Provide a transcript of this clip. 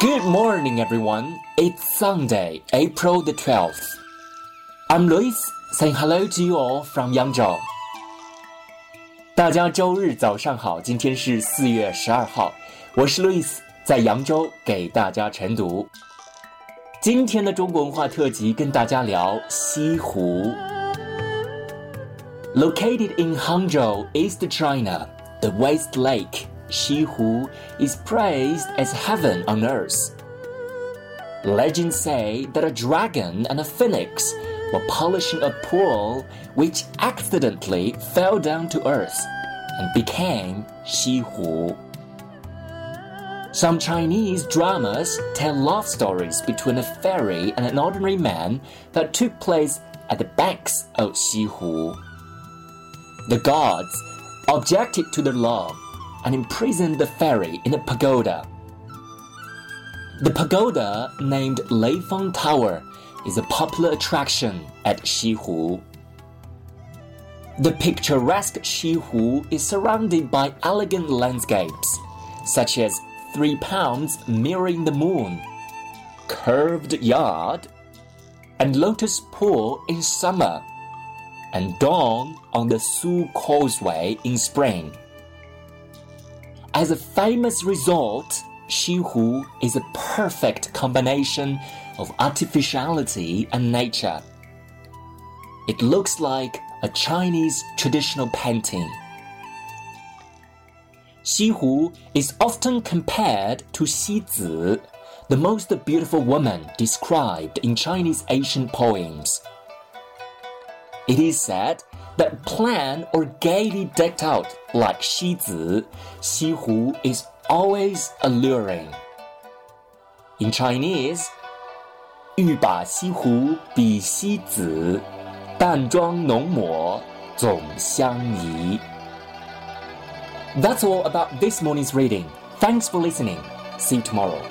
Good morning, everyone. It's Sunday, April the 12th. I'm Lewis, saying hello to you all from Yangzhou. 大家周日早上好，今天是四月十二号，我是 Lewis，在扬州给大家晨读。今天的中国文化特辑跟大家聊西湖。Located in Hangzhou, East China, the West Lake Xihu is praised as heaven on earth. Legends say that a dragon and a phoenix were polishing a pool which accidentally fell down to earth and became Xihu. Some Chinese dramas tell love stories between a fairy and an ordinary man that took place at the banks of Xihu. The gods objected to their love and imprisoned the fairy in a pagoda. The pagoda, named Leifeng Tower, is a popular attraction at Xihu. The picturesque Xihu is surrounded by elegant landscapes, such as three ponds mirroring the moon, curved yard, and lotus pool in summer, and dawn on the Su Causeway in spring. As a famous result, Xihu is a perfect combination of artificiality and nature. It looks like a Chinese traditional painting. Xihu is often compared to Xi the most beautiful woman described in Chinese ancient poems. It is said that plan or gaily decked out like Xi Xihu is always alluring. In Chinese, 欲把西湖比西子，淡妆浓抹总相宜。That's all about this morning's reading. Thanks for listening. See you tomorrow.